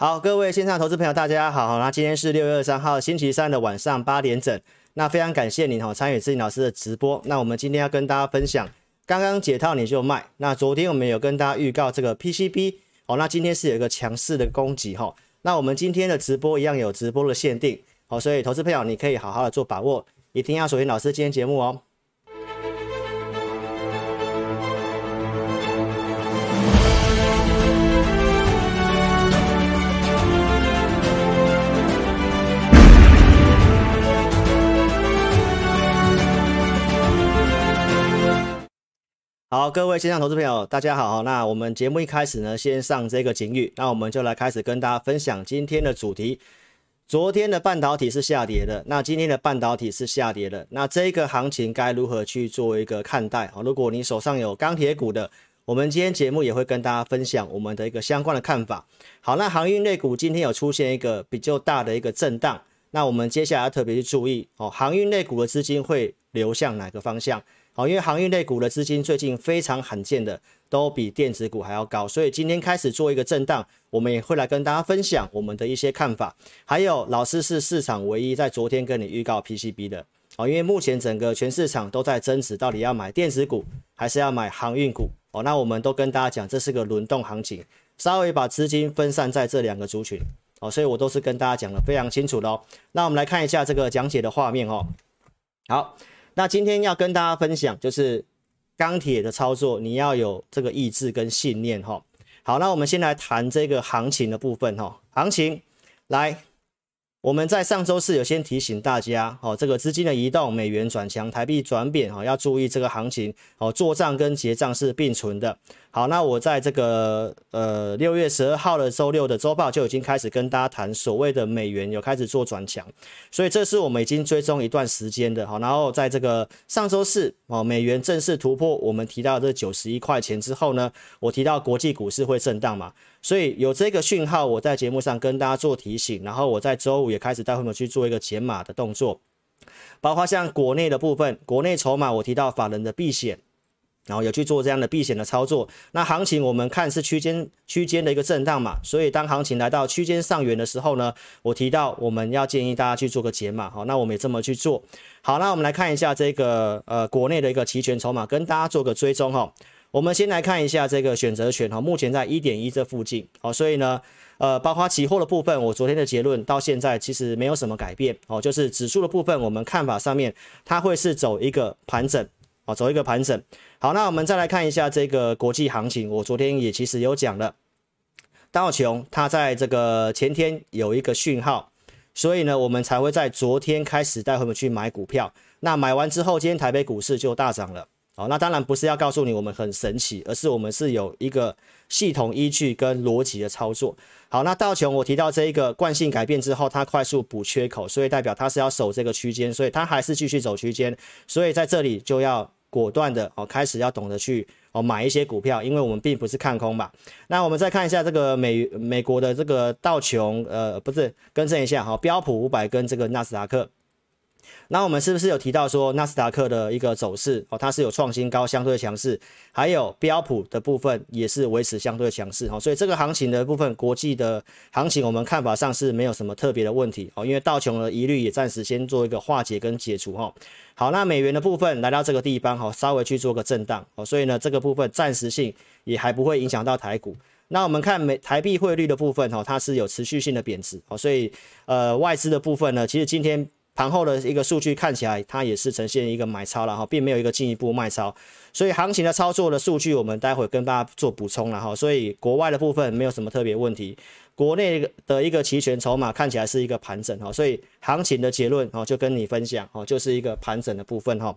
好，各位线上投资朋友，大家好。那今天是六月二十三号星期三的晚上八点整。那非常感谢您哈参与志颖老师的直播。那我们今天要跟大家分享，刚刚解套你就卖。那昨天我们有跟大家预告这个 PCB 哦，那今天是有一个强势的攻击哈。那我们今天的直播一样有直播的限定，哦，所以投资朋友你可以好好的做把握，一定要锁定老师今天节目哦。好，各位线上投资朋友，大家好。那我们节目一开始呢，先上这个警语，那我们就来开始跟大家分享今天的主题。昨天的半导体是下跌的，那今天的半导体是下跌的，那这个行情该如何去做一个看待？好，如果你手上有钢铁股的，我们今天节目也会跟大家分享我们的一个相关的看法。好，那航运类股今天有出现一个比较大的一个震荡，那我们接下来要特别去注意哦，航运类股的资金会流向哪个方向？好，因为航运类股的资金最近非常罕见的都比电子股还要高，所以今天开始做一个震荡，我们也会来跟大家分享我们的一些看法。还有，老师是市场唯一在昨天跟你预告 PCB 的，哦，因为目前整个全市场都在争执，到底要买电子股还是要买航运股？哦，那我们都跟大家讲，这是个轮动行情，稍微把资金分散在这两个族群，哦，所以我都是跟大家讲的非常清楚的哦。那我们来看一下这个讲解的画面哦，好。那今天要跟大家分享，就是钢铁的操作，你要有这个意志跟信念哈。好，那我们先来谈这个行情的部分哈。行情来。我们在上周四有先提醒大家，哦，这个资金的移动，美元转强，台币转贬，哈，要注意这个行情，哦，做账跟结账是并存的。好，那我在这个呃六月十二号的周六的周报就已经开始跟大家谈所谓的美元有开始做转强，所以这是我们已经追踪一段时间的，好，然后在这个上周四，哦，美元正式突破我们提到的这九十一块钱之后呢，我提到国际股市会震荡嘛。所以有这个讯号，我在节目上跟大家做提醒，然后我在周五也开始带会们去做一个减码的动作，包括像国内的部分，国内筹码我提到法人的避险，然后有去做这样的避险的操作。那行情我们看是区间区间的一个震荡嘛，所以当行情来到区间上缘的时候呢，我提到我们要建议大家去做个减码，好，那我们也这么去做。好，那我们来看一下这个呃国内的一个期权筹码，跟大家做个追踪哈。我们先来看一下这个选择权哈，目前在一点一这附近，哦，所以呢，呃，包括期货的部分，我昨天的结论到现在其实没有什么改变，哦，就是指数的部分，我们看法上面它会是走一个盘整，哦，走一个盘整。好，那我们再来看一下这个国际行情，我昨天也其实有讲了，道琼它在这个前天有一个讯号，所以呢，我们才会在昨天开始带会们去买股票，那买完之后，今天台北股市就大涨了。好，那当然不是要告诉你我们很神奇，而是我们是有一个系统依据跟逻辑的操作。好，那道琼我提到这一个惯性改变之后，它快速补缺口，所以代表它是要守这个区间，所以它还是继续走区间，所以在这里就要果断的哦，开始要懂得去哦买一些股票，因为我们并不是看空嘛。那我们再看一下这个美美国的这个道琼，呃，不是，更正一下哈，标普五百跟这个纳斯达克。那我们是不是有提到说纳斯达克的一个走势哦，它是有创新高，相对强势，还有标普的部分也是维持相对强势哦，所以这个行情的部分，国际的行情我们看法上是没有什么特别的问题哦，因为道琼的疑虑也暂时先做一个化解跟解除哈。好，那美元的部分来到这个地方哈，稍微去做个震荡哦，所以呢这个部分暂时性也还不会影响到台股。那我们看美台币汇率的部分哈，它是有持续性的贬值哦，所以呃外资的部分呢，其实今天。盘后的一个数据看起来，它也是呈现一个买超了哈，并没有一个进一步卖超，所以行情的操作的数据，我们待会跟大家做补充了哈。所以国外的部分没有什么特别问题，国内的一个期权筹码看起来是一个盘整哈，所以行情的结论哈就跟你分享哦，就是一个盘整的部分哈。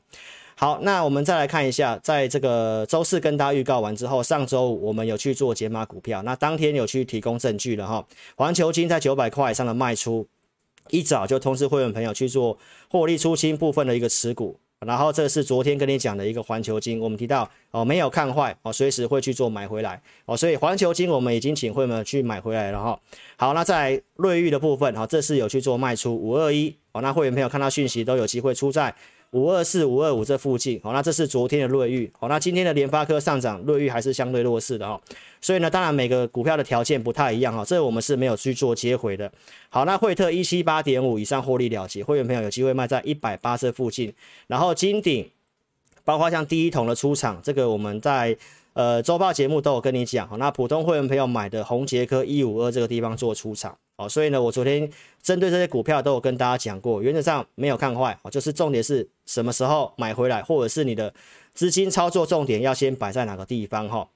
好，那我们再来看一下，在这个周四跟大家预告完之后，上周五我们有去做解码股票，那当天有去提供证据了哈。环球金在九百块以上的卖出。一早就通知会员朋友去做获利出清部分的一个持股，然后这是昨天跟你讲的一个环球金，我们提到哦没有看坏哦，随时会去做买回来。哦，所以环球金我们已经请会员们去买回来了哈。好，那在瑞玉的部分哈，这次有去做卖出五二一。哦，那会员朋友看到讯息都有机会出在五二四、五二五这附近，好，那这是昨天的瑞玉，好，那今天的联发科上涨，瑞玉还是相对弱势的哈，所以呢，当然每个股票的条件不太一样哈，这我们是没有去做接回的。好，那惠特一七八点五以上获利了结，会员朋友有机会卖在一百八这附近，然后金鼎，包括像第一桶的出场，这个我们在呃周报节目都有跟你讲，好，那普通会员朋友买的宏杰科一五二这个地方做出场。哦，所以呢，我昨天针对这些股票都有跟大家讲过，原则上没有看坏，哦，就是重点是什么时候买回来，或者是你的资金操作重点要先摆在哪个地方哈。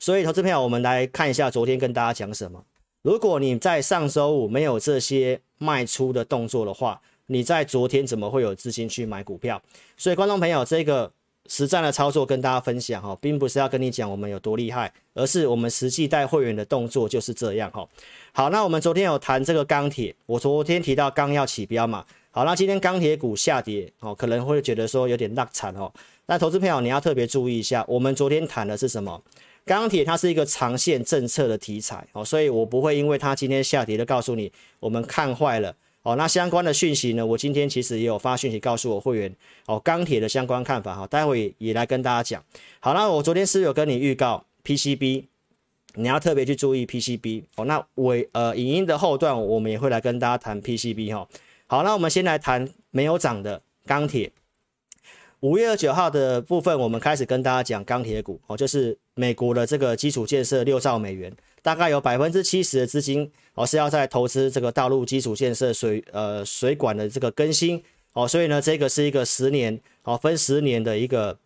所以，投资朋友，我们来看一下昨天跟大家讲什么。如果你在上周五没有这些卖出的动作的话，你在昨天怎么会有资金去买股票？所以，观众朋友，这个。实战的操作跟大家分享哈，并不是要跟你讲我们有多厉害，而是我们实际带会员的动作就是这样哈。好，那我们昨天有谈这个钢铁，我昨天提到钢要起标嘛。好，那今天钢铁股下跌哦，可能会觉得说有点落惨哦。那投资朋友你要特别注意一下，我们昨天谈的是什么？钢铁它是一个长线政策的题材哦，所以我不会因为它今天下跌就告诉你我们看坏了。哦，那相关的讯息呢？我今天其实也有发讯息告诉我会员哦，钢铁的相关看法哈，待会也来跟大家讲。好，那我昨天是有跟你预告 PCB，你要特别去注意 PCB 哦。那尾呃影音的后段我们也会来跟大家谈 PCB 哈。好，那我们先来谈没有涨的钢铁。五月二九号的部分，我们开始跟大家讲钢铁股哦，就是美国的这个基础建设六兆美元。大概有百分之七十的资金哦是要在投资这个道路基础建设水呃水管的这个更新哦，所以呢这个是一个十年哦分十年的一个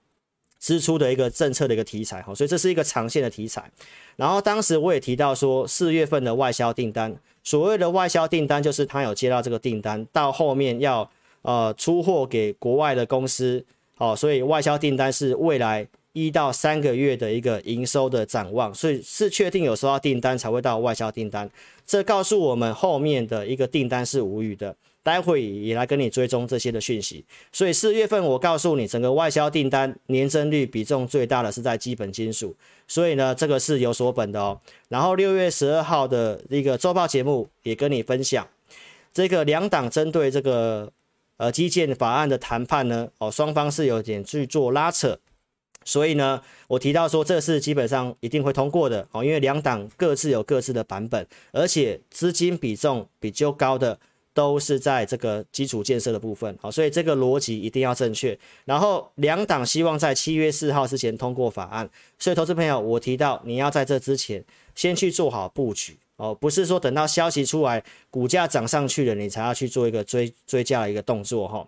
支出的一个政策的一个题材哈，所以这是一个长线的题材。然后当时我也提到说四月份的外销订单，所谓的外销订单就是他有接到这个订单，到后面要呃出货给国外的公司哦，所以外销订单是未来。一到三个月的一个营收的展望，所以是确定有收到订单才会到外销订单。这告诉我们后面的一个订单是无虞的。待会也来跟你追踪这些的讯息。所以四月份我告诉你，整个外销订单年增率比重最大的是在基本金属，所以呢，这个是有所本的哦。然后六月十二号的一个周报节目也跟你分享，这个两党针对这个呃基建法案的谈判呢，哦，双方是有点去做拉扯。所以呢，我提到说这是基本上一定会通过的哦，因为两党各自有各自的版本，而且资金比重比较高的都是在这个基础建设的部分，好，所以这个逻辑一定要正确。然后两党希望在七月四号之前通过法案，所以投资朋友，我提到你要在这之前先去做好布局哦，不是说等到消息出来，股价涨上去了，你才要去做一个追追价的一个动作哈。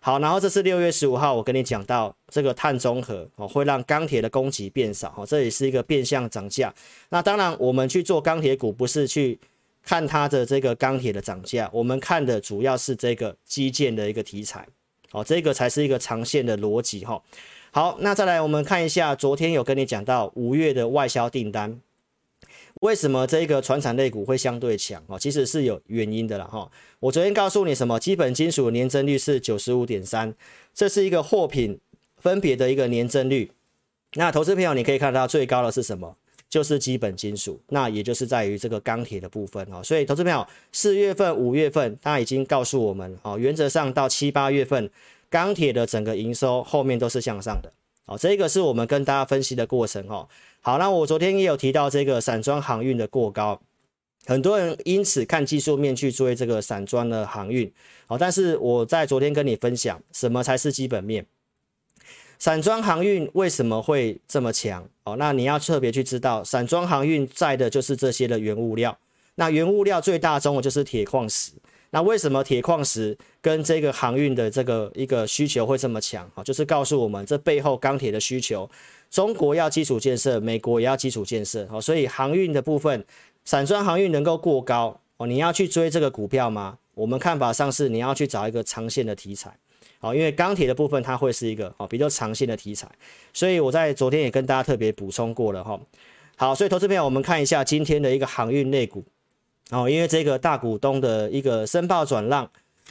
好，然后这是六月十五号，我跟你讲到这个碳中和哦，会让钢铁的供给变少哦，这也是一个变相涨价。那当然，我们去做钢铁股，不是去看它的这个钢铁的涨价，我们看的主要是这个基建的一个题材哦，这个才是一个长线的逻辑哈。好，那再来我们看一下，昨天有跟你讲到五月的外销订单。为什么这个传产类股会相对强？哦，其实是有原因的啦哈。我昨天告诉你什么？基本金属年增率是九十五点三，这是一个货品分别的一个年增率。那投资朋友你可以看到最高的是什么？就是基本金属，那也就是在于这个钢铁的部分哦。所以投资朋友四月份、五月份，他已经告诉我们哦，原则上到七八月份，钢铁的整个营收后面都是向上的。哦，这个是我们跟大家分析的过程哦。好，那我昨天也有提到这个散装航运的过高，很多人因此看技术面去追这个散装的航运。好，但是我在昨天跟你分享，什么才是基本面？散装航运为什么会这么强？哦，那你要特别去知道，散装航运载的就是这些的原物料。那原物料最大宗的就是铁矿石。那为什么铁矿石跟这个航运的这个一个需求会这么强？啊，就是告诉我们这背后钢铁的需求，中国要基础建设，美国也要基础建设，好，所以航运的部分，散装航运能够过高哦，你要去追这个股票吗？我们看法上是你要去找一个长线的题材，好，因为钢铁的部分它会是一个哦比较长线的题材，所以我在昨天也跟大家特别补充过了哈。好，所以投资朋友，我们看一下今天的一个航运类股。哦，因为这个大股东的一个申报转让，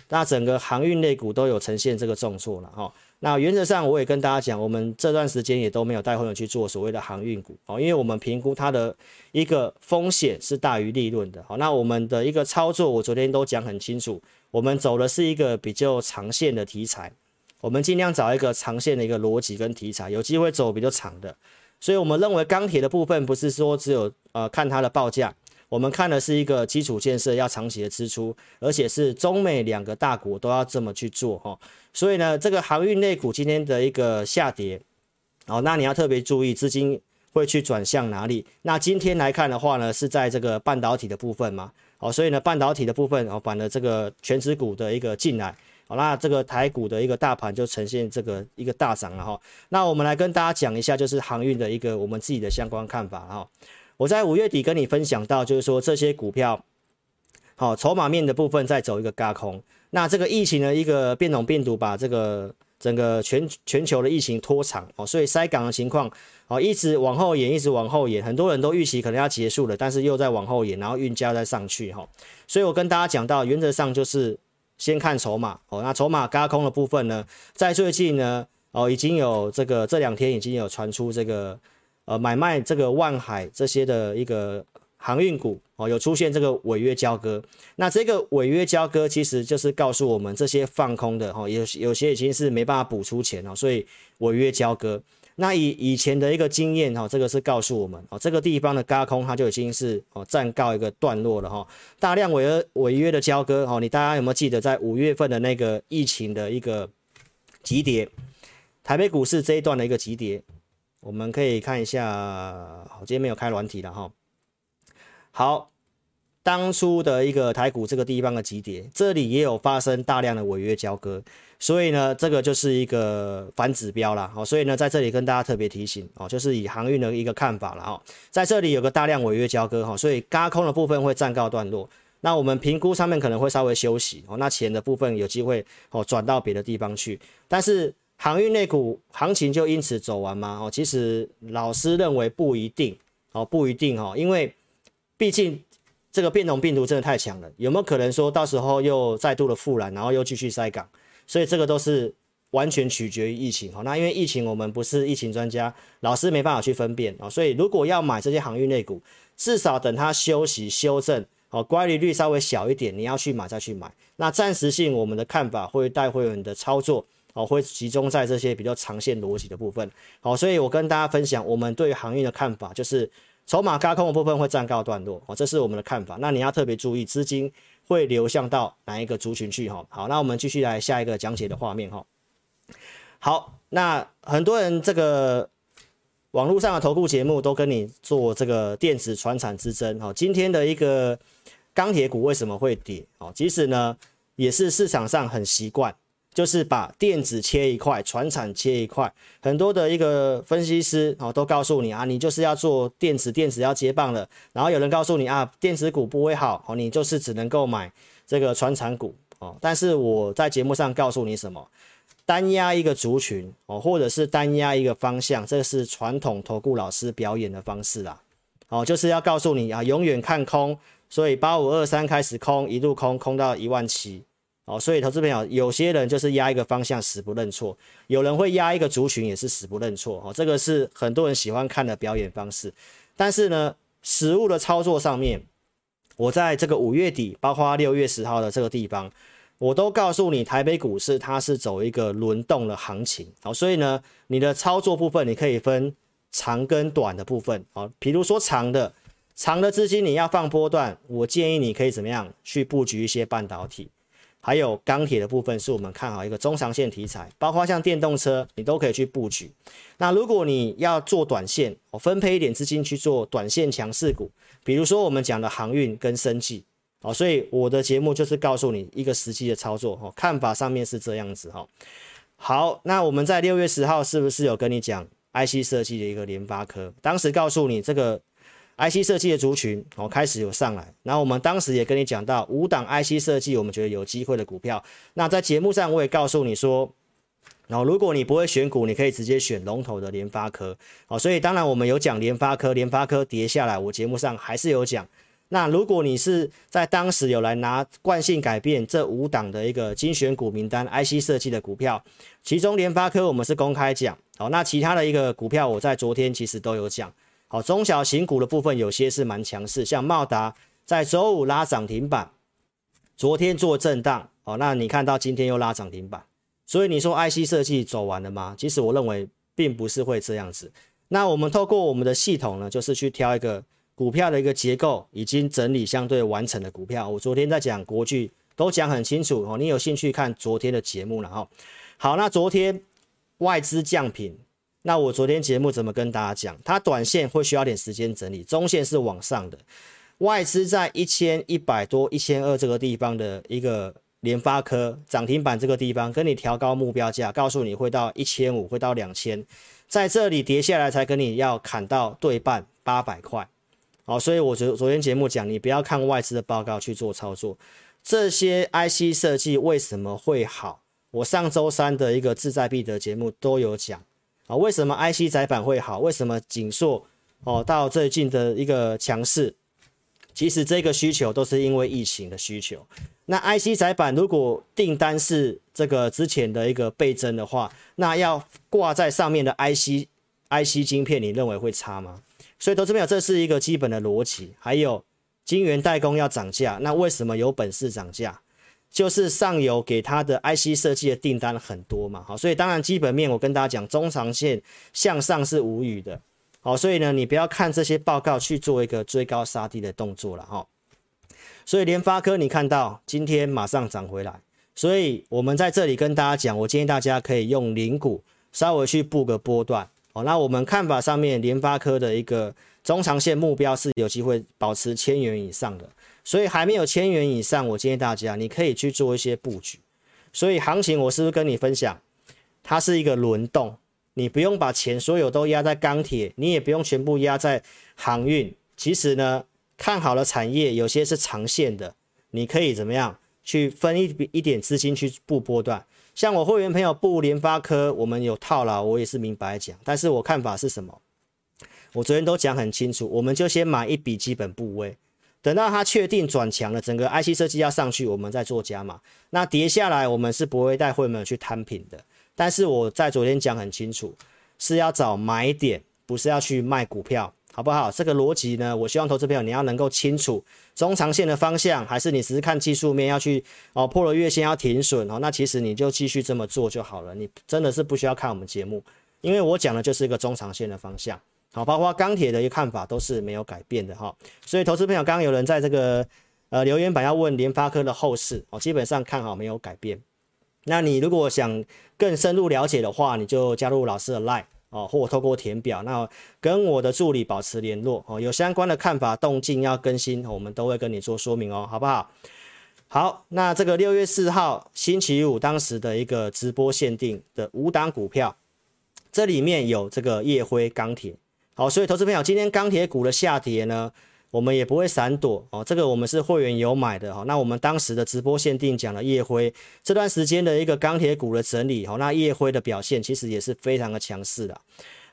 那整个航运类股都有呈现这个重挫了哈。那原则上我也跟大家讲，我们这段时间也都没有带会员去做所谓的航运股哦，因为我们评估它的一个风险是大于利润的。好，那我们的一个操作，我昨天都讲很清楚，我们走的是一个比较长线的题材。我们尽量找一个长线的一个逻辑跟题材，有机会走比较长的。所以我们认为钢铁的部分不是说只有呃看它的报价，我们看的是一个基础建设要长期的支出，而且是中美两个大国都要这么去做哈。所以呢，这个航运类股今天的一个下跌，哦，那你要特别注意资金会去转向哪里。那今天来看的话呢，是在这个半导体的部分嘛，哦，所以呢，半导体的部分哦，反了这个全指股的一个进来。好，那这个台股的一个大盘就呈现这个一个大涨了哈。那我们来跟大家讲一下，就是航运的一个我们自己的相关看法哈。我在五月底跟你分享到，就是说这些股票，好，筹码面的部分在走一个轧空。那这个疫情的一个变种病毒把这个整个全全球的疫情拖长哦，所以塞港的情况哦一直往后延，一直往后延，很多人都预期可能要结束了，但是又在往后延，然后运价再上去哈。所以我跟大家讲到，原则上就是。先看筹码哦，那筹码轧空的部分呢，在最近呢哦，已经有这个这两天已经有传出这个呃买卖这个万海这些的一个航运股哦，有出现这个违约交割。那这个违约交割其实就是告诉我们这些放空的哦，有有些已经是没办法补出钱哦，所以违约交割。那以以前的一个经验哈，这个是告诉我们哦，这个地方的轧空它就已经是哦暂告一个段落了哈。大量违约违约的交割哦，你大家有没有记得在五月份的那个疫情的一个急跌，台北股市这一段的一个急跌，我们可以看一下，好，今天没有开软体了哈。好。当初的一个台股这个地方的急跌，这里也有发生大量的违约交割，所以呢，这个就是一个反指标啦。好，所以呢，在这里跟大家特别提醒哦，就是以航运的一个看法了哈，在这里有个大量违约交割哈，所以轧空的部分会暂告段落。那我们评估上面可能会稍微休息哦，那钱的部分有机会哦转到别的地方去，但是航运类股行情就因此走完吗？哦，其实老师认为不一定哦，不一定哦，因为毕竟。这个变种病毒真的太强了，有没有可能说到时候又再度的复燃，然后又继续塞港？所以这个都是完全取决于疫情。哦，那因为疫情我们不是疫情专家，老师没办法去分辨啊。所以如果要买这些航运类股，至少等它休息修正，哦，乖离率稍微小一点，你要去买再去买。那暂时性我们的看法会带会员的操作哦，会集中在这些比较长线逻辑的部分。好，所以我跟大家分享我们对于航运的看法就是。筹码加空的部分会暂告段落，哦，这是我们的看法。那你要特别注意资金会流向到哪一个族群去，哈。好，那我们继续来下一个讲解的画面，哈。好，那很多人这个网络上的投顾节目都跟你做这个电子传产之争，哈。今天的一个钢铁股为什么会跌？哦，其实呢也是市场上很习惯。就是把电子切一块，船产切一块，很多的一个分析师哦都告诉你啊，你就是要做电子，电子要接棒了。然后有人告诉你啊，电子股不会好哦，你就是只能够买这个船产股哦。但是我在节目上告诉你什么？单压一个族群哦，或者是单压一个方向，这是传统投顾老师表演的方式啦。哦，就是要告诉你啊，永远看空，所以八五二三开始空，一路空空到一万七。哦，所以投资朋友，有些人就是压一个方向死不认错，有人会压一个族群也是死不认错。哦，这个是很多人喜欢看的表演方式。但是呢，实物的操作上面，我在这个五月底，包括六月十号的这个地方，我都告诉你，台北股市它是走一个轮动的行情。好，所以呢，你的操作部分你可以分长跟短的部分。好，比如说长的，长的资金你要放波段，我建议你可以怎么样去布局一些半导体。还有钢铁的部分是我们看好一个中长线题材，包括像电动车，你都可以去布局。那如果你要做短线，我分配一点资金去做短线强势股，比如说我们讲的航运跟生技，哦，所以我的节目就是告诉你一个实际的操作，哦，看法上面是这样子，哈。好，那我们在六月十号是不是有跟你讲 IC 设计的一个联发科？当时告诉你这个。IC 设计的族群哦，开始有上来，然后我们当时也跟你讲到五档 IC 设计，我们觉得有机会的股票。那在节目上我也告诉你说，然后如果你不会选股，你可以直接选龙头的联发科。好，所以当然我们有讲联发科，联发科跌下来，我节目上还是有讲。那如果你是在当时有来拿惯性改变这五档的一个精选股名单，IC 设计的股票，其中联发科我们是公开讲。好，那其他的一个股票，我在昨天其实都有讲。好，中小型股的部分有些是蛮强势，像茂达在周五拉涨停板，昨天做震荡，哦，那你看到今天又拉涨停板，所以你说 IC 设计走完了吗？其实我认为并不是会这样子。那我们透过我们的系统呢，就是去挑一个股票的一个结构已经整理相对完成的股票。我昨天在讲国巨都讲很清楚哦，你有兴趣看昨天的节目了哈。好，那昨天外资降品，那我昨天节目怎么跟大家讲？它短线会需要点时间整理，中线是往上的。外资在一千一百多、一千二这个地方的一个联发科涨停板这个地方，跟你调高目标价，告诉你会到一千五，会到两千，在这里跌下来才跟你要砍到对半八百块。好，所以我昨昨天节目讲，你不要看外资的报告去做操作。这些 IC 设计为什么会好？我上周三的一个志在必得节目都有讲啊，为什么 IC 载板会好？为什么景硕哦到最近的一个强势？其实这个需求都是因为疫情的需求。那 IC 载板如果订单是这个之前的一个倍增的话，那要挂在上面的 IC IC 晶片，你认为会差吗？所以投资朋友，这是一个基本的逻辑。还有晶圆代工要涨价，那为什么有本事涨价？就是上游给他的 IC 设计的订单很多嘛。好，所以当然基本面我跟大家讲，中长线向上是无语的。好，所以呢，你不要看这些报告去做一个追高杀低的动作了哈。所以联发科你看到今天马上涨回来，所以我们在这里跟大家讲，我建议大家可以用零股稍微去布个波段。好，那我们看法上面，联发科的一个中长线目标是有机会保持千元以上的，所以还没有千元以上，我建议大家你可以去做一些布局。所以行情我是不是跟你分享，它是一个轮动。你不用把钱所有都压在钢铁，你也不用全部压在航运。其实呢，看好了产业，有些是长线的，你可以怎么样去分一一点资金去布波段。像我会员朋友布联发科，我们有套牢，我也是明白讲。但是我看法是什么？我昨天都讲很清楚，我们就先买一笔基本部位，等到它确定转强了，整个 IC 设计要上去，我们再做加码。那跌下来，我们是不会带会员去摊平的。但是我在昨天讲很清楚，是要找买点，不是要去卖股票，好不好？这个逻辑呢，我希望投资朋友你要能够清楚中长线的方向，还是你只是看技术面要去哦破了月线要停损哦，那其实你就继续这么做就好了，你真的是不需要看我们节目，因为我讲的就是一个中长线的方向，好，包括钢铁的一个看法都是没有改变的哈，所以投资朋友刚刚有人在这个呃留言板要问联发科的后市哦，基本上看好没有改变。那你如果想更深入了解的话，你就加入老师的 Line 哦，或透过填表，那跟我的助理保持联络哦。有相关的看法动静要更新，我们都会跟你做说明哦，好不好？好，那这个六月四号星期五当时的一个直播限定的五档股票，这里面有这个夜辉钢铁，好，所以投资朋友今天钢铁股的下跌呢，我们也不会闪躲哦，这个我们是会员有买的哈。那我们当时的直播限定讲了夜辉这段时间的一个钢铁股的整理哈，那夜辉的表现其实也是非常的强势的。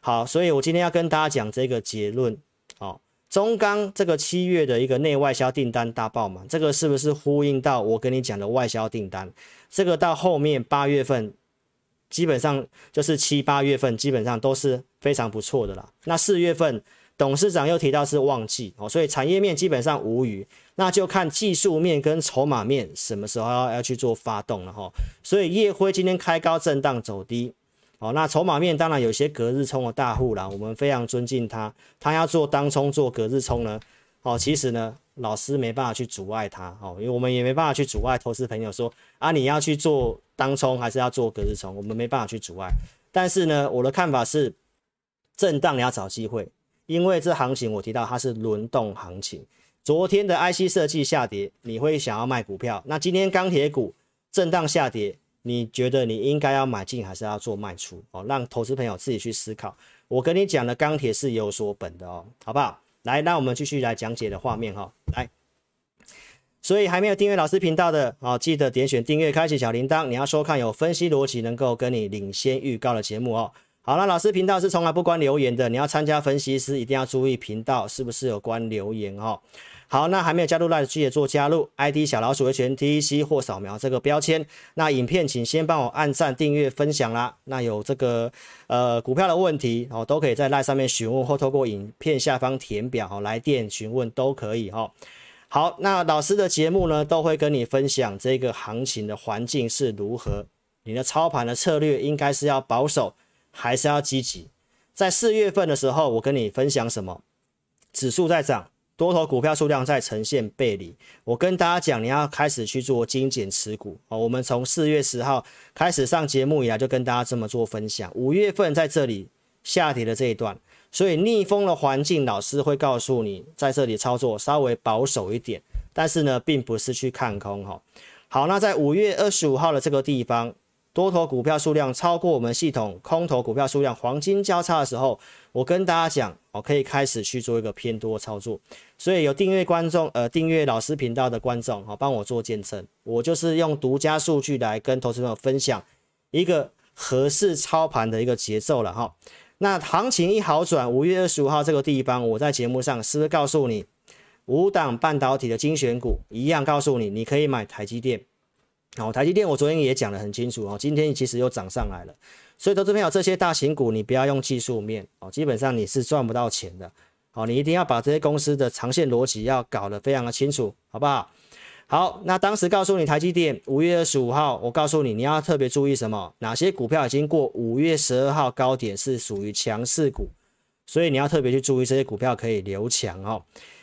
好，所以我今天要跟大家讲这个结论哦。中钢这个七月的一个内外销订单大爆满，这个是不是呼应到我跟你讲的外销订单？这个到后面八月份基本上就是七八月份基本上都是非常不错的啦。那四月份。董事长又提到是旺季哦，所以产业面基本上无虞，那就看技术面跟筹码面什么时候要要去做发动了哈。所以烨辉今天开高震荡走低，哦，那筹码面当然有些隔日冲的大户啦，我们非常尊敬他，他要做当冲做隔日冲呢，哦，其实呢老师没办法去阻碍他哦，因为我们也没办法去阻碍投资朋友说啊你要去做当冲还是要做隔日冲，我们没办法去阻碍，但是呢我的看法是震荡你要找机会。因为这行情我提到它是轮动行情，昨天的 IC 设计下跌，你会想要卖股票。那今天钢铁股震荡下跌，你觉得你应该要买进还是要做卖出？哦，让投资朋友自己去思考。我跟你讲的钢铁是有所本的哦，好不好？来，那我们继续来讲解的画面哈、哦，来。所以还没有订阅老师频道的哦，记得点选订阅，开启小铃铛，你要收看有分析逻辑能够跟你领先预告的节目哦。好了，老师频道是从来不关留言的。你要参加分析师，一定要注意频道是不是有关留言哦。好，那还没有加入 Line 的记得做加入，ID 小老鼠的全 TC 或扫描这个标签。那影片请先帮我按赞、订阅、分享啦。那有这个呃股票的问题哦，都可以在 Line 上面询问，或透过影片下方填表哦来电询问都可以哦。好，那老师的节目呢都会跟你分享这个行情的环境是如何。你的操盘的策略应该是要保守，还是要积极？在四月份的时候，我跟你分享什么？指数在涨，多头股票数量在呈现背离。我跟大家讲，你要开始去做精简持股哦。我们从四月十号开始上节目以来，就跟大家这么做分享。五月份在这里下跌的这一段，所以逆风的环境，老师会告诉你，在这里操作稍微保守一点。但是呢，并不是去看空哈。好，那在五月二十五号的这个地方。多头股票数量超过我们系统空头股票数量，黄金交叉的时候，我跟大家讲，我可以开始去做一个偏多操作。所以有订阅观众，呃，订阅老师频道的观众，好，帮我做见证。我就是用独家数据来跟投资朋友分享一个合适操盘的一个节奏了哈。那行情一好转，五月二十五号这个地方，我在节目上是不是告诉你，五档半导体的精选股一样告诉你，你可以买台积电。好，台积电我昨天也讲得很清楚哦，今天其实又涨上来了，所以投资朋友这些大型股你不要用技术面哦，基本上你是赚不到钱的。好，你一定要把这些公司的长线逻辑要搞得非常的清楚，好不好？好，那当时告诉你台积电五月二十五号，我告诉你你要特别注意什么？哪些股票已经过五月十二号高点是属于强势股，所以你要特别去注意这些股票可以留强哦。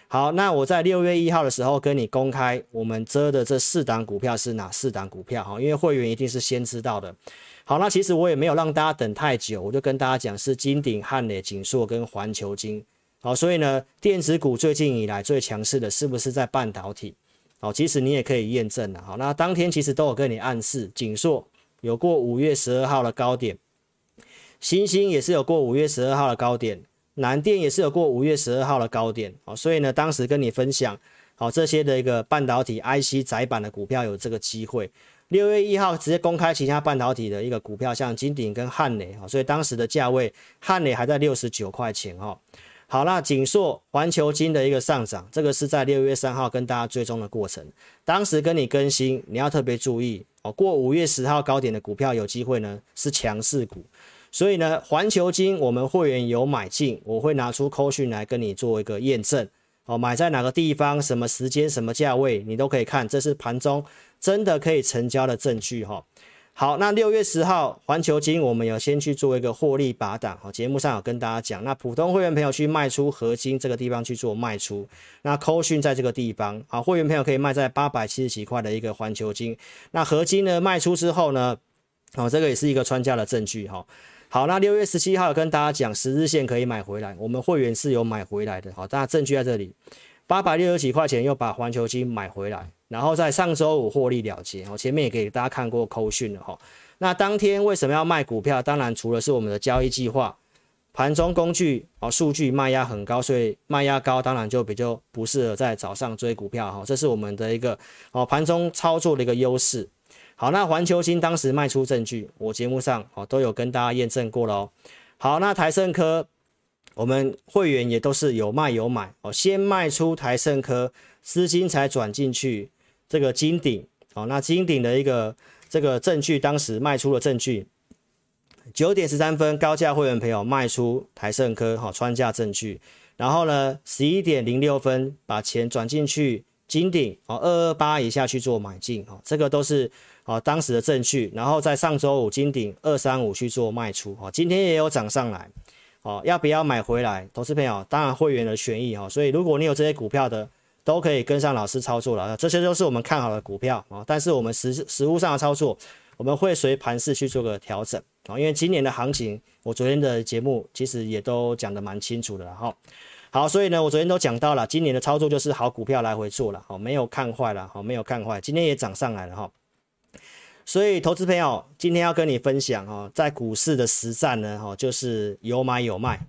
好，那我在六月一号的时候跟你公开，我们遮的这四档股票是哪四档股票哈？因为会员一定是先知道的。好，那其实我也没有让大家等太久，我就跟大家讲是金鼎、汉磊、景硕跟环球金。好，所以呢，电子股最近以来最强势的是不是在半导体？好，其实你也可以验证了。好，那当天其实都有跟你暗示，景硕有过五月十二号的高点，欣兴也是有过五月十二号的高点。南电也是有过五月十二号的高点，哦，所以呢，当时跟你分享，好这些的一个半导体 IC 窄板的股票有这个机会。六月一号直接公开其他半导体的一个股票，像金鼎跟汉磊，所以当时的价位汉磊还在六十九块钱，哦。好，啦景硕、环球金的一个上涨，这个是在六月三号跟大家追踪的过程，当时跟你更新，你要特别注意，哦，过五月十号高点的股票有机会呢是强势股。所以呢，环球金我们会员有买进，我会拿出扣讯来跟你做一个验证。哦，买在哪个地方、什么时间、什么价位，你都可以看，这是盘中真的可以成交的证据哈。好，那六月十号环球金我们有先去做一个获利拔档，好，节目上有跟大家讲，那普通会员朋友去卖出合金这个地方去做卖出，那扣讯在这个地方，好，会员朋友可以卖在八百七十几块的一个环球金，那合金呢卖出之后呢，哦，这个也是一个穿价的证据哈。好，那六月十七号跟大家讲十日线可以买回来，我们会员是有买回来的。好，大家证据在这里，八百六十几块钱又把环球金买回来，然后在上周五获利了结。我前面也给大家看过扣讯了哈。那当天为什么要卖股票？当然除了是我们的交易计划，盘中工具哦数据卖压很高，所以卖压高，当然就比较不适合在早上追股票哈。这是我们的一个哦盘中操作的一个优势。好，那环球金当时卖出证据，我节目上哦都有跟大家验证过了哦。好，那台胜科，我们会员也都是有卖有买哦，先卖出台胜科，资金才转进去这个金鼎哦。那金鼎的一个这个证据，当时卖出了证据，九点十三分高价会员朋友卖出台盛科哈穿价证据，然后呢十一点零六分把钱转进去金鼎哦二二八以下去做买进哦，这个都是。哦，当时的证据，然后在上周五金鼎二三五去做卖出，哦，今天也有涨上来，哦，要不要买回来？投资朋友，当然会员的权益，哦，所以如果你有这些股票的，都可以跟上老师操作了，这些都是我们看好的股票，啊，但是我们实实物上的操作，我们会随盘势去做个调整，啊，因为今年的行情，我昨天的节目其实也都讲得蛮清楚的了，哈，好，所以呢，我昨天都讲到了，今年的操作就是好股票来回做了，好，没有看坏了，好，没有看坏，今天也涨上来了，哈。所以，投资朋友，今天要跟你分享哦，在股市的实战呢，哈，就是有买有卖，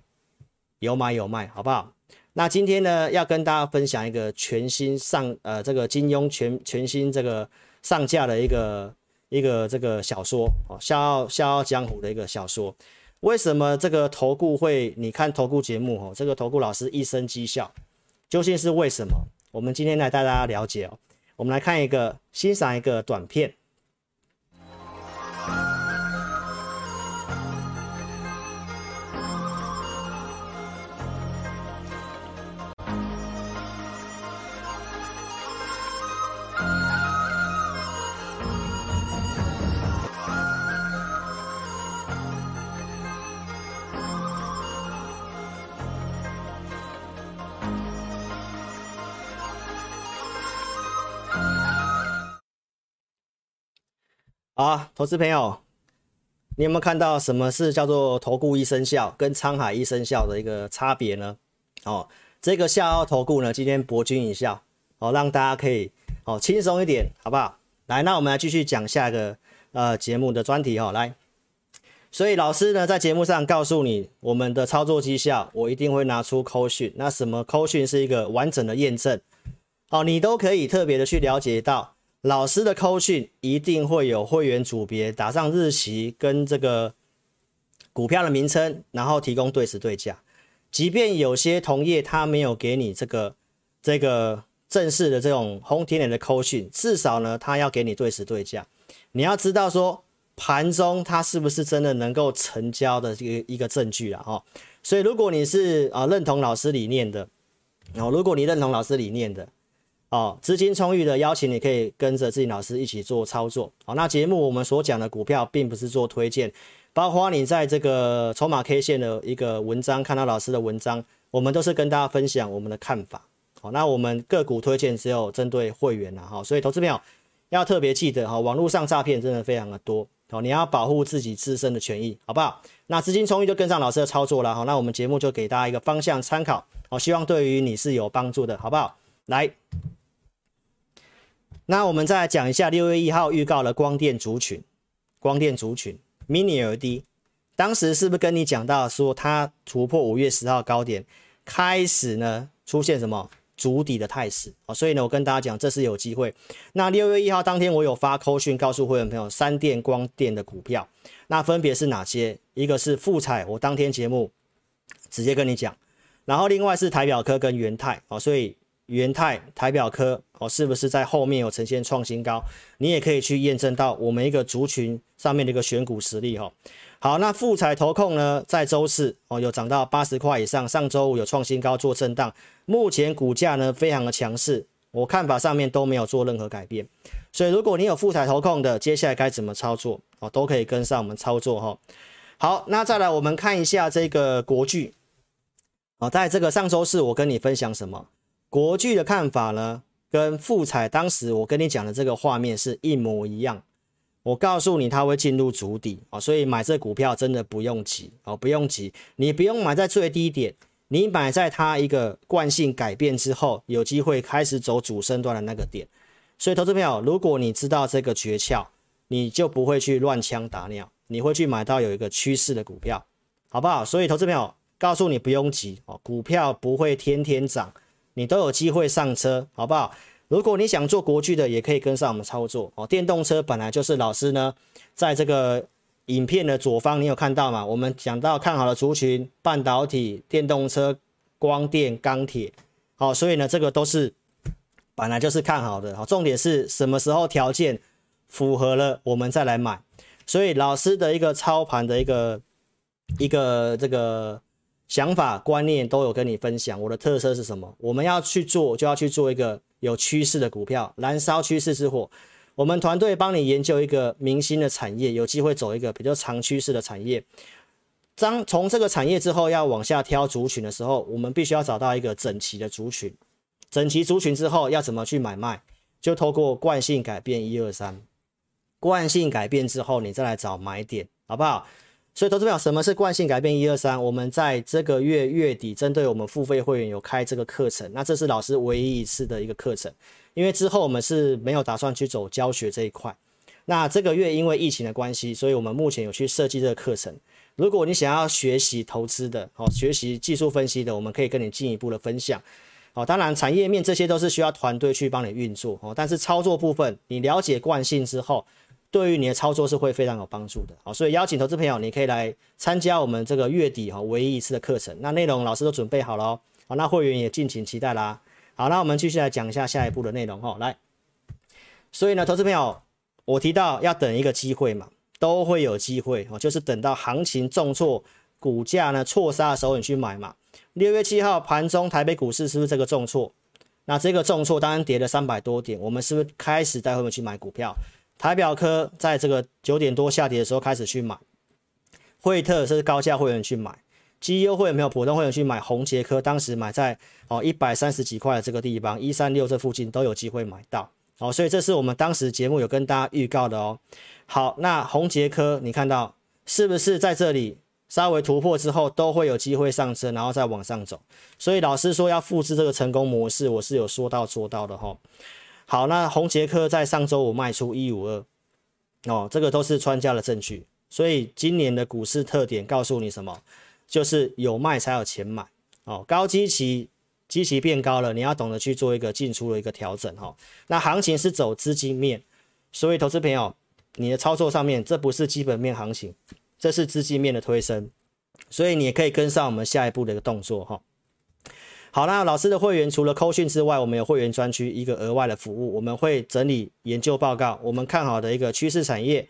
有买有卖，好不好？那今天呢，要跟大家分享一个全新上，呃，这个金庸全全新这个上架的一个一个这个小说哦，《笑傲笑傲江湖》的一个小说。为什么这个投顾会？你看投顾节目哦，这个投顾老师一声讥笑，究竟是为什么？我们今天来带大家了解哦。我们来看一个，欣赏一个短片。啊，投资朋友，你有没有看到什么是叫做投顾一生效跟沧海一生效的一个差别呢？哦，这个笑傲投顾呢，今天博君一笑，哦，让大家可以哦轻松一点，好不好？来，那我们来继续讲下一个呃节目的专题哈、哦，来，所以老师呢在节目上告诉你我们的操作绩效，我一定会拿出扣讯，那什么扣讯是一个完整的验证，哦，你都可以特别的去了解到。老师的扣讯一定会有会员组别，打上日期跟这个股票的名称，然后提供对时对价。即便有些同业他没有给你这个这个正式的这种轰天雷的扣讯，至少呢他要给你对时对价。你要知道说盘中它是不是真的能够成交的这个一个证据了？哈，所以如果你是啊认同老师理念的，哦，如果你认同老师理念的。哦，资金充裕的邀请你可以跟着志霖老师一起做操作。好，那节目我们所讲的股票并不是做推荐，包括你在这个筹码 K 线的一个文章看到老师的文章，我们都是跟大家分享我们的看法。好，那我们个股推荐只有针对会员了哈，所以投资朋友要特别记得哈，网络上诈骗真的非常的多。好，你要保护自己自身的权益，好不好？那资金充裕就跟上老师的操作了。好，那我们节目就给大家一个方向参考。好，希望对于你是有帮助的，好不好？来。那我们再来讲一下六月一号预告的光电族群，光电族群 Mini LED，当时是不是跟你讲到说它突破五月十号高点，开始呢出现什么筑底的态势啊？所以呢，我跟大家讲这是有机会。那六月一号当天我有发扣讯告诉会员朋友，三电光电的股票，那分别是哪些？一个是富彩，我当天节目直接跟你讲，然后另外是台表科跟元泰啊，所以。元泰、台表科哦，是不是在后面有呈现创新高？你也可以去验证到我们一个族群上面的一个选股实力哈。好，那富采投控呢，在周四哦有涨到八十块以上，上周五有创新高做震荡，目前股价呢非常的强势，我看法上面都没有做任何改变。所以如果你有富采投控的，接下来该怎么操作哦，都可以跟上我们操作哈。好，那再来我们看一下这个国巨哦，在这个上周四我跟你分享什么？国巨的看法呢，跟富彩当时我跟你讲的这个画面是一模一样。我告诉你，它会进入主底啊，所以买这股票真的不用急哦，不用急，你不用买在最低点，你买在它一个惯性改变之后，有机会开始走主升段的那个点。所以，投资朋友，如果你知道这个诀窍，你就不会去乱枪打鸟，你会去买到有一个趋势的股票，好不好？所以，投资朋友，告诉你不用急哦，股票不会天天涨。你都有机会上车，好不好？如果你想做国巨的，也可以跟上我们操作哦。电动车本来就是老师呢，在这个影片的左方，你有看到吗？我们讲到看好的族群，半导体、电动车、光电、钢铁，好，所以呢，这个都是本来就是看好的。好，重点是什么时候条件符合了，我们再来买。所以老师的一个操盘的一个一个这个。想法观念都有跟你分享，我的特色是什么？我们要去做，就要去做一个有趋势的股票，燃烧趋势之火。我们团队帮你研究一个明星的产业，有机会走一个比较长趋势的产业。当从这个产业之后要往下挑族群的时候，我们必须要找到一个整齐的族群。整齐族群之后要怎么去买卖？就透过惯性改变一二三，惯性改变之后你再来找买点，好不好？所以，投资表，什么是惯性改变？一二三，我们在这个月月底，针对我们付费会员有开这个课程。那这是老师唯一一次的一个课程，因为之后我们是没有打算去走教学这一块。那这个月因为疫情的关系，所以我们目前有去设计这个课程。如果你想要学习投资的，哦，学习技术分析的，我们可以跟你进一步的分享。哦，当然产业面这些都是需要团队去帮你运作哦，但是操作部分，你了解惯性之后。对于你的操作是会非常有帮助的，好，所以邀请投资朋友，你可以来参加我们这个月底哈唯一一次的课程。那内容老师都准备好了哦，好，那会员也敬请期待啦。好，那我们继续来讲一下下一步的内容哈。来，所以呢，投资朋友，我提到要等一个机会嘛，都会有机会哦，就是等到行情重挫，股价呢错杀的时候你去买嘛。六月七号盘中台北股市是不是这个重挫？那这个重挫当然跌了三百多点，我们是不是开始带会员去买股票？台表科在这个九点多下跌的时候开始去买，惠特是高价会员去买，绩优会员没有普通会员去买，红杰科当时买在哦一百三十几块的这个地方，一三六这附近都有机会买到，哦，所以这是我们当时节目有跟大家预告的哦。好，那红杰科你看到是不是在这里稍微突破之后都会有机会上车，然后再往上走？所以老师说要复制这个成功模式，我是有说到做到的哈、哦。好，那宏捷科在上周五卖出一五二，哦，这个都是穿价的证据。所以今年的股市特点告诉你什么？就是有卖才有钱买哦。高基期，基期变高了，你要懂得去做一个进出的一个调整哈、哦。那行情是走资金面，所以投资朋友，你的操作上面这不是基本面行情，这是资金面的推升，所以你也可以跟上我们下一步的一个动作哈。哦好，那老师的会员除了扣讯之外，我们有会员专区一个额外的服务，我们会整理研究报告，我们看好的一个趋势产业，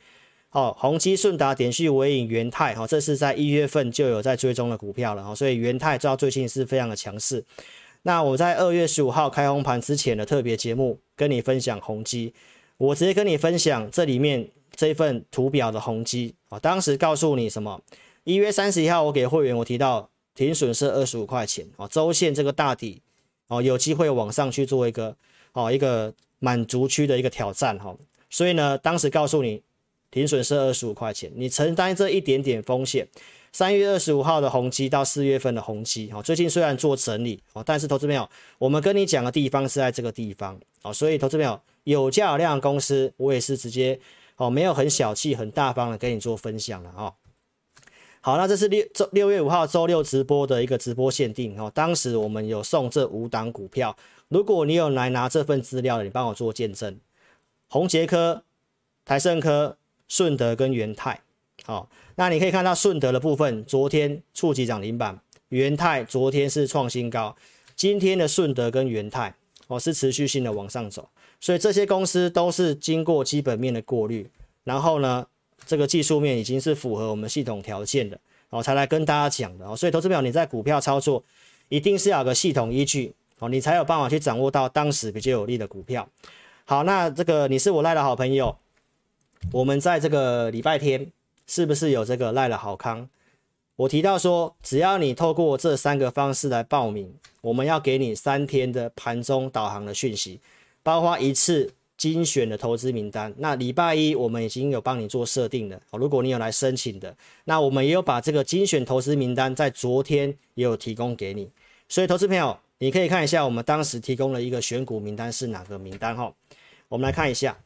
哦，宏基、顺达、典旭、纬颖、元泰，哈，这是在一月份就有在追踪的股票了，哈，所以元泰知道最近是非常的强势。那我在二月十五号开红盘之前的特别节目，跟你分享宏基，我直接跟你分享这里面这份图表的宏基，啊，当时告诉你什么？一月三十一号我给会员我提到。停损是二十五块钱哦，周线这个大底哦，有机会往上去做一个哦一个满足区的一个挑战哈，所以呢，当时告诉你停损是二十五块钱，你承担这一点点风险。三月二十五号的宏碁到四月份的宏碁哦，最近虽然做整理哦，但是投资朋友，我们跟你讲的地方是在这个地方哦，所以投资朋友有价有量的公司，我也是直接哦，没有很小气、很大方的跟你做分享了哦。好，那这是六周六月五号周六直播的一个直播限定哦。当时我们有送这五档股票，如果你有来拿这份资料的，你帮我做见证。宏捷科、台盛科、顺德跟元泰。好，那你可以看到顺德的部分，昨天触及涨停板；元泰昨天是创新高，今天的顺德跟元泰哦是持续性的往上走，所以这些公司都是经过基本面的过滤，然后呢，这个技术面已经是符合我们系统条件的，哦，才来跟大家讲的哦。所以，投资表你在股票操作一定是要有个系统依据哦，你才有办法去掌握到当时比较有利的股票。好，那这个你是我赖的好朋友，我们在这个礼拜天是不是有这个赖的好康？我提到说，只要你透过这三个方式来报名，我们要给你三天的盘中导航的讯息，包括一次。精选的投资名单，那礼拜一我们已经有帮你做设定了。如果你有来申请的，那我们也有把这个精选投资名单在昨天也有提供给你。所以，投资朋友，你可以看一下我们当时提供了一个选股名单是哪个名单哈。我们来看一下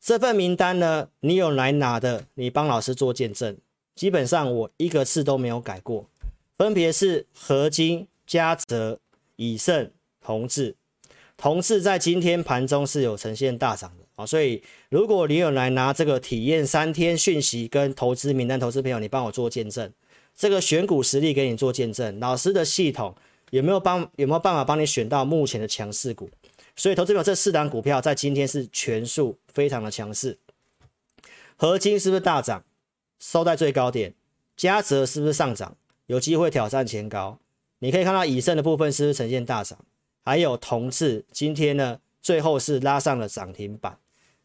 这份名单呢，你有来拿的，你帮老师做见证。基本上我一个字都没有改过，分别是合金、嘉泽、以盛、同致。同事在今天盘中是有呈现大涨的啊，所以如果你有来拿这个体验三天讯息跟投资名单，投资朋友，你帮我做见证，这个选股实力给你做见证，老师的系统有没有帮有没有办法帮你选到目前的强势股？所以投资朋友，这四档股票在今天是全数非常的强势，合金是不是大涨，收在最高点？嘉泽是不是上涨，有机会挑战前高？你可以看到以盛的部分是不是呈现大涨？还有同志，今天呢，最后是拉上了涨停板。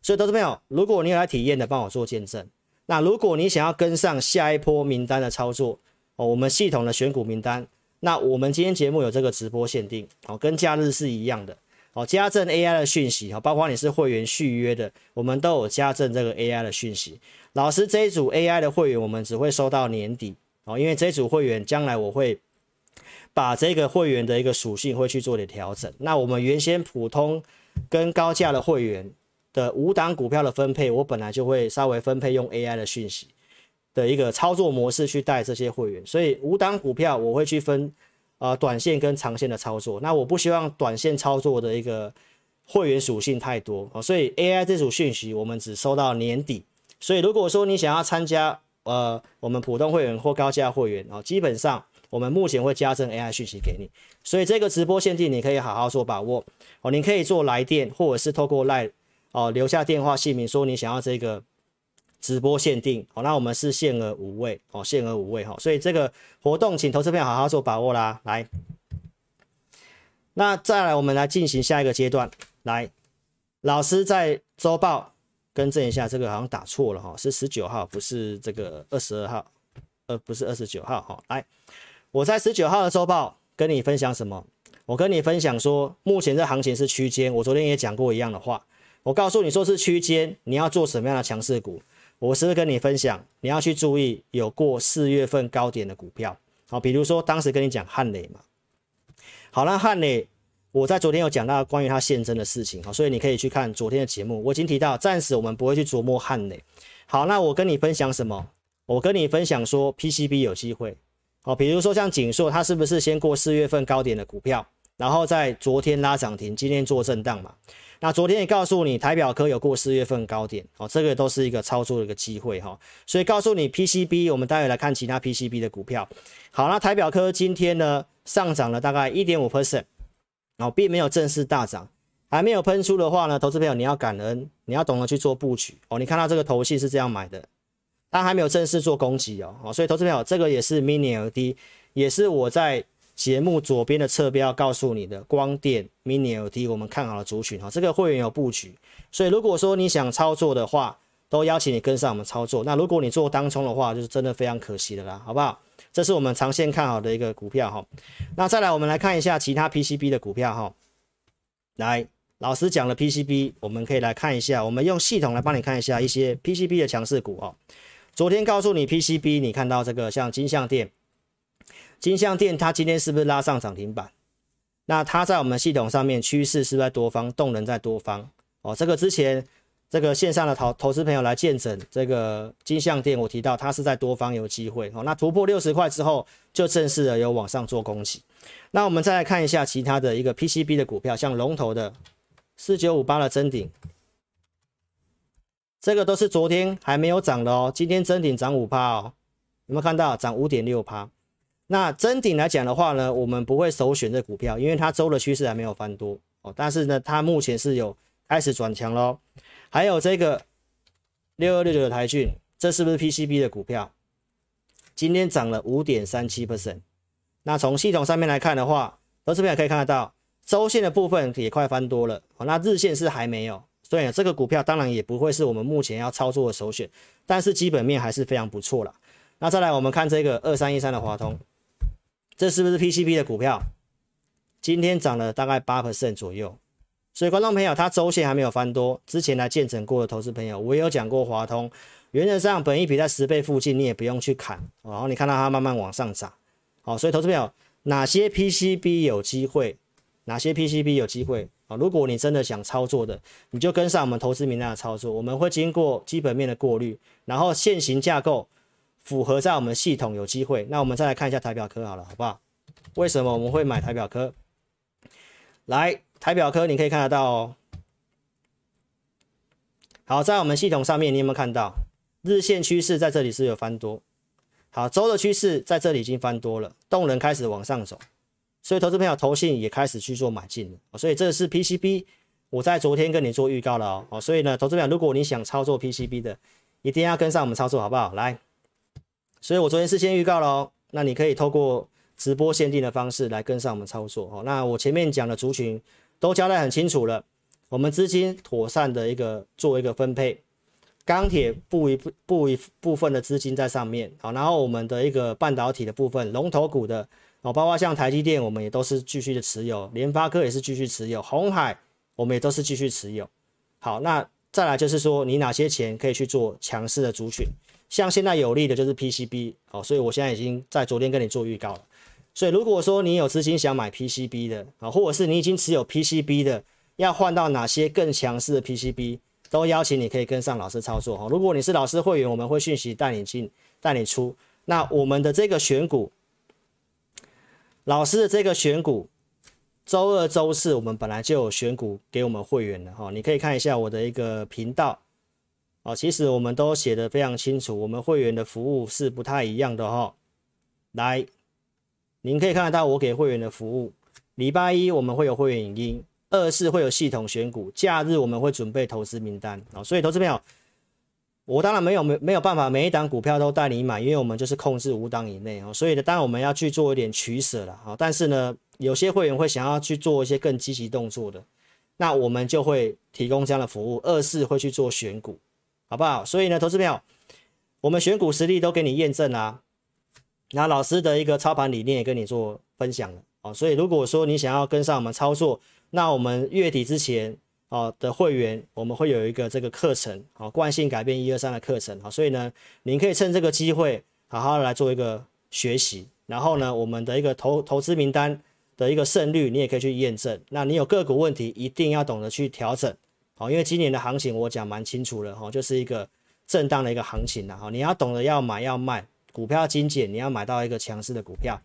所以，投资朋友，如果你有来体验的，帮我做见证。那如果你想要跟上下一波名单的操作哦，我们系统的选股名单，那我们今天节目有这个直播限定哦，跟假日是一样的哦。加赠 AI 的讯息哦，包括你是会员续约的，我们都有加赠这个 AI 的讯息。老师这一组 AI 的会员，我们只会收到年底哦，因为这一组会员将来我会。把这个会员的一个属性会去做点调整。那我们原先普通跟高价的会员的五档股票的分配，我本来就会稍微分配用 AI 的讯息的一个操作模式去带这些会员。所以五档股票我会去分呃短线跟长线的操作。那我不希望短线操作的一个会员属性太多啊，所以 AI 这组讯息我们只收到年底。所以如果说你想要参加呃我们普通会员或高价会员啊，基本上。我们目前会加赠 AI 讯息给你，所以这个直播限定你可以好好做把握哦。你可以做来电，或者是透过 LINE 哦留下电话姓名，说你想要这个直播限定哦。那我们是限额五位哦，限额五位哈。所以这个活动，请投资朋友好好做把握啦。来，那再来我们来进行下一个阶段。来，老师在周报更正一下，这个好像打错了哈，是十九号，不是这个二十二号，呃，不是二十九号哈。来。我在十九号的周报跟你分享什么？我跟你分享说，目前这行情是区间，我昨天也讲过一样的话。我告诉你说是区间，你要做什么样的强势股？我是不是跟你分享，你要去注意有过四月份高点的股票。好，比如说当时跟你讲汉磊嘛。好，那汉磊，我在昨天有讲到关于它现增的事情，好，所以你可以去看昨天的节目。我已经提到，暂时我们不会去琢磨汉磊。好，那我跟你分享什么？我跟你分享说 PCB 有机会。好，比如说像景硕，它是不是先过四月份高点的股票？然后在昨天拉涨停，今天做震荡嘛。那昨天也告诉你台表科有过四月份高点，哦，这个都是一个操作的一个机会哈。所以告诉你 PCB，我们待会来看其他 PCB 的股票。好，那台表科今天呢上涨了大概一点五 percent，哦，并没有正式大涨，还没有喷出的话呢，投资朋友你要感恩，你要懂得去做布局哦。你看到这个头戏是这样买的，它还没有正式做攻击哦，哦，所以投资朋友这个也是 Mini LED，也是我在。节目左边的侧标告诉你的光电 Mini LED，我们看好了族群哈，这个会员有布局，所以如果说你想操作的话，都邀请你跟上我们操作。那如果你做当冲的话，就是真的非常可惜的啦，好不好？这是我们长线看好的一个股票哈。那再来，我们来看一下其他 PCB 的股票哈。来，老师讲了 PCB，我们可以来看一下，我们用系统来帮你看一下一些 PCB 的强势股哦。昨天告诉你 PCB，你看到这个像金像电。金像电，它今天是不是拉上涨停板？那它在我们系统上面趋势是不是在多方，动能在多方哦。这个之前这个线上的投投资朋友来见证这个金像电，我提到它是在多方有机会哦。那突破六十块之后，就正式的有往上做攻击。那我们再来看一下其他的一个 PCB 的股票，像龙头的四九五八的增顶，这个都是昨天还没有涨的哦。今天真顶涨五趴哦，有没有看到涨五点六趴？那真顶来讲的话呢，我们不会首选这股票，因为它周的趋势还没有翻多哦。但是呢，它目前是有开始转强喽。还有这个六二六九的台骏，这是不是 PCB 的股票？今天涨了五点三七 percent。那从系统上面来看的话，投资朋友可以看得到，周线的部分也快翻多了哦。那日线是还没有，对这个股票当然也不会是我们目前要操作的首选，但是基本面还是非常不错了。那再来我们看这个二三一三的华通。这是不是 PCB 的股票？今天涨了大概八 percent 左右，所以观众朋友，它周线还没有翻多，之前来见证过的投资朋友，我也有讲过华通，原则上本益比在十倍附近，你也不用去砍，然后你看到它慢慢往上涨，好，所以投资朋友，哪些 PCB 有机会？哪些 PCB 有机会？如果你真的想操作的，你就跟上我们投资名单的操作，我们会经过基本面的过滤，然后现行架构。符合在我们系统有机会，那我们再来看一下台表科好了，好不好？为什么我们会买台表科？来，台表科你可以看得到哦。好，在我们系统上面，你有没有看到日线趋势在这里是有翻多？好，周的趋势在这里已经翻多了，动能开始往上走，所以投资朋友投信也开始去做买进了。所以这是 PCB，我在昨天跟你做预告了哦。所以呢，投资朋友，如果你想操作 PCB 的，一定要跟上我们操作，好不好？来。所以我昨天事先预告了哦，那你可以透过直播限定的方式来跟上我们操作哦。那我前面讲的族群都交代很清楚了，我们资金妥善的一个做一个分配，钢铁部一布一部分的资金在上面，好，然后我们的一个半导体的部分，龙头股的哦，包括像台积电，我们也都是继续的持有，联发科也是继续持有，鸿海我们也都是继续持有。好，那再来就是说，你哪些钱可以去做强势的族群？像现在有利的就是 PCB 哦，所以我现在已经在昨天跟你做预告了。所以如果说你有资金想买 PCB 的啊，或者是你已经持有 PCB 的，要换到哪些更强势的 PCB，都邀请你可以跟上老师操作哈。如果你是老师会员，我们会讯息带你进带你出。那我们的这个选股，老师的这个选股，周二、周四我们本来就有选股给我们会员的哈，你可以看一下我的一个频道。哦，其实我们都写的非常清楚，我们会员的服务是不太一样的哈、哦。来，您可以看得到我给会员的服务，礼拜一我们会有会员影音，二是会有系统选股，假日我们会准备投资名单啊、哦。所以投资朋友，我当然没有没没有办法每一档股票都带你买，因为我们就是控制五档以内哦。所以呢，当然我们要去做一点取舍了啊。但是呢，有些会员会想要去做一些更积极动作的，那我们就会提供这样的服务，二四会去做选股。好不好？所以呢，投资朋友，我们选股实力都给你验证啦、啊，那老师的一个操盘理念也跟你做分享了哦，所以如果说你想要跟上我们操作，那我们月底之前哦的会员，我们会有一个这个课程哦，惯性改变一二三的课程好，所以呢，您可以趁这个机会好好来做一个学习，然后呢，我们的一个投投资名单的一个胜率，你也可以去验证。那你有个股问题，一定要懂得去调整，好，因为今年的行情我讲蛮清楚了哈，就是一个震荡的一个行情了哈，你要懂得要买要卖，股票精简，你要买到一个强势的股票。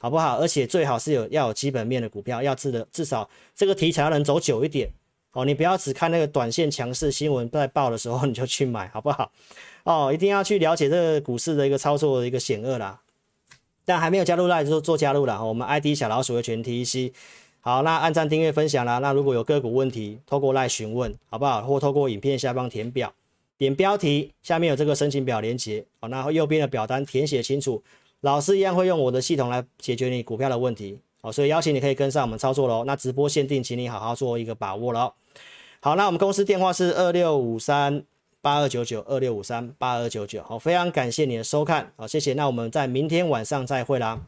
好不好？而且最好是有要有基本面的股票，要至的至少这个题材能走久一点哦。你不要只看那个短线强势新闻在报的时候你就去买，好不好？哦，一定要去了解这个股市的一个操作的一个险恶啦。但还没有加入 LINE 就做加入了，我们 ID 小老鼠的全 TC。好，那按赞、订阅、分享啦。那如果有个股问题，透过 LINE 询问，好不好？或透过影片下方填表，点标题下面有这个申请表连接，好，那右边的表单填写清楚。老师一样会用我的系统来解决你股票的问题，好，所以邀请你可以跟上我们操作喽。那直播限定，请你好好做一个把握喽。好，那我们公司电话是二六五三八二九九二六五三八二九九。好，非常感谢你的收看，好，谢谢。那我们在明天晚上再会啦。